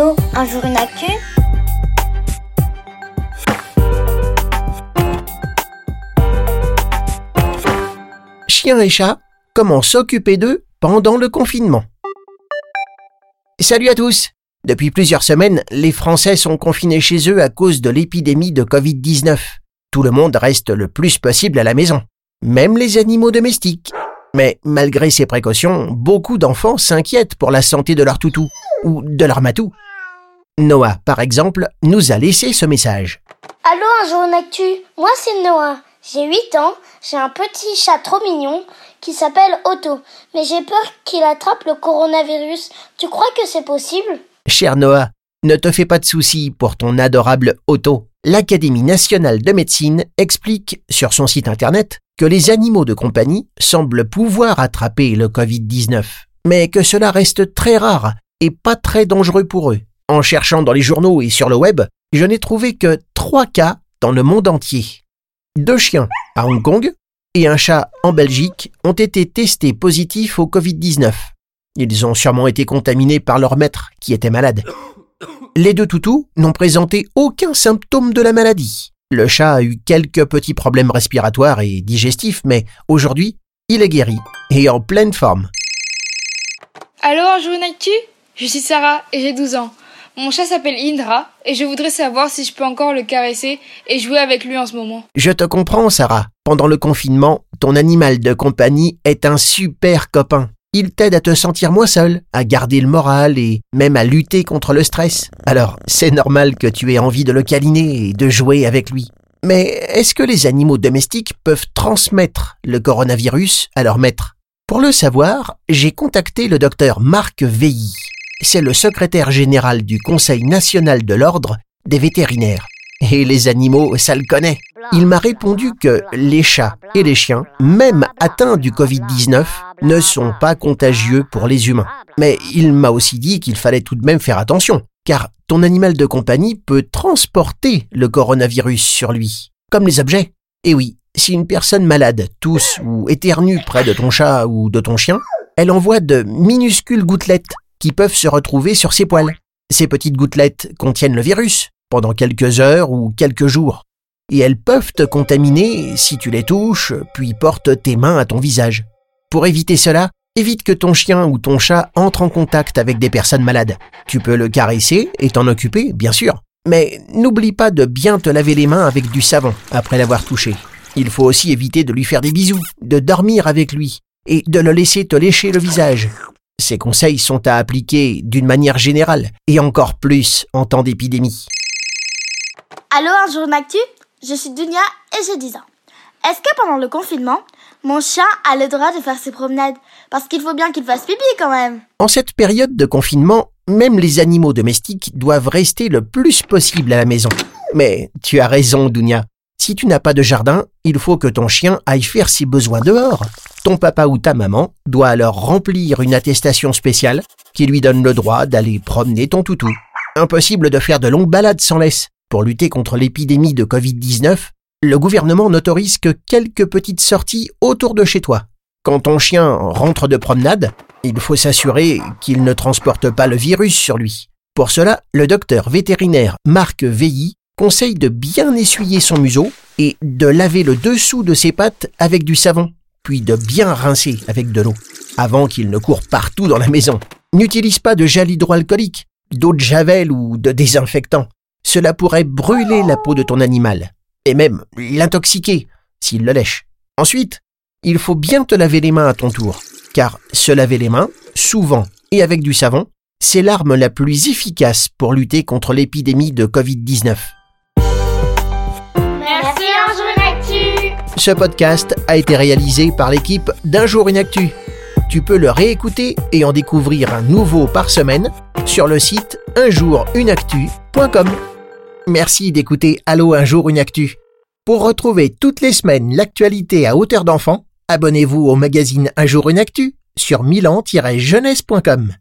Un jour une actu Chien et chat, comment s'occuper d'eux pendant le confinement Salut à tous Depuis plusieurs semaines, les Français sont confinés chez eux à cause de l'épidémie de Covid-19. Tout le monde reste le plus possible à la maison, même les animaux domestiques. Mais malgré ces précautions, beaucoup d'enfants s'inquiètent pour la santé de leur toutou ou de leur matou. Noah, par exemple, nous a laissé ce message. Allô, un jour actu Moi, c'est Noah. J'ai 8 ans, j'ai un petit chat trop mignon qui s'appelle Otto. Mais j'ai peur qu'il attrape le coronavirus. Tu crois que c'est possible? Cher Noah, ne te fais pas de soucis pour ton adorable Otto. L'Académie nationale de médecine explique sur son site internet que les animaux de compagnie semblent pouvoir attraper le Covid-19, mais que cela reste très rare et pas très dangereux pour eux. En cherchant dans les journaux et sur le web, je n'ai trouvé que trois cas dans le monde entier. Deux chiens à Hong Kong et un chat en Belgique ont été testés positifs au Covid-19. Ils ont sûrement été contaminés par leur maître qui était malade. Les deux toutous n'ont présenté aucun symptôme de la maladie. Le chat a eu quelques petits problèmes respiratoires et digestifs, mais aujourd'hui, il est guéri et en pleine forme. Allô, une actu Je suis Sarah et j'ai 12 ans. Mon chat s'appelle Indra et je voudrais savoir si je peux encore le caresser et jouer avec lui en ce moment. Je te comprends, Sarah. Pendant le confinement, ton animal de compagnie est un super copain. Il t'aide à te sentir moins seul, à garder le moral et même à lutter contre le stress. Alors, c'est normal que tu aies envie de le câliner et de jouer avec lui. Mais est-ce que les animaux domestiques peuvent transmettre le coronavirus à leur maître? Pour le savoir, j'ai contacté le docteur Marc Veilly c'est le secrétaire général du Conseil national de l'ordre des vétérinaires. Et les animaux, ça le connaît. Il m'a répondu que les chats et les chiens, même atteints du Covid-19, ne sont pas contagieux pour les humains. Mais il m'a aussi dit qu'il fallait tout de même faire attention, car ton animal de compagnie peut transporter le coronavirus sur lui, comme les objets. Et oui, si une personne malade tousse ou éternue près de ton chat ou de ton chien, elle envoie de minuscules gouttelettes qui peuvent se retrouver sur ses poils. Ces petites gouttelettes contiennent le virus pendant quelques heures ou quelques jours. Et elles peuvent te contaminer si tu les touches, puis portes tes mains à ton visage. Pour éviter cela, évite que ton chien ou ton chat entre en contact avec des personnes malades. Tu peux le caresser et t'en occuper, bien sûr. Mais n'oublie pas de bien te laver les mains avec du savon après l'avoir touché. Il faut aussi éviter de lui faire des bisous, de dormir avec lui et de le laisser te lécher le visage. Ces conseils sont à appliquer d'une manière générale et encore plus en temps d'épidémie. Allô, un jour d'actu Je suis Dunia et j'ai 10 ans. Est-ce que pendant le confinement, mon chien a le droit de faire ses promenades? Parce qu'il faut bien qu'il fasse pipi quand même. En cette période de confinement, même les animaux domestiques doivent rester le plus possible à la maison. Mais tu as raison, Dunia. Si tu n'as pas de jardin, il faut que ton chien aille faire ses besoins dehors. Ton papa ou ta maman doit alors remplir une attestation spéciale qui lui donne le droit d'aller promener ton toutou. Impossible de faire de longues balades sans laisse. Pour lutter contre l'épidémie de Covid-19, le gouvernement n'autorise que quelques petites sorties autour de chez toi. Quand ton chien rentre de promenade, il faut s'assurer qu'il ne transporte pas le virus sur lui. Pour cela, le docteur vétérinaire Marc Veilly conseille de bien essuyer son museau et de laver le dessous de ses pattes avec du savon puis de bien rincer avec de l'eau, avant qu'il ne court partout dans la maison. N'utilise pas de gel hydroalcoolique, d'eau de javel ou de désinfectant. Cela pourrait brûler la peau de ton animal, et même l'intoxiquer s'il le lèche. Ensuite, il faut bien te laver les mains à ton tour, car se laver les mains, souvent et avec du savon, c'est l'arme la plus efficace pour lutter contre l'épidémie de Covid-19. Ce podcast a été réalisé par l'équipe d'Un jour une actu. Tu peux le réécouter et en découvrir un nouveau par semaine sur le site unjourunactu.com. Merci d'écouter Allo un jour une actu. Pour retrouver toutes les semaines l'actualité à hauteur d'enfant, abonnez-vous au magazine Un jour une actu sur milan-jeunesse.com.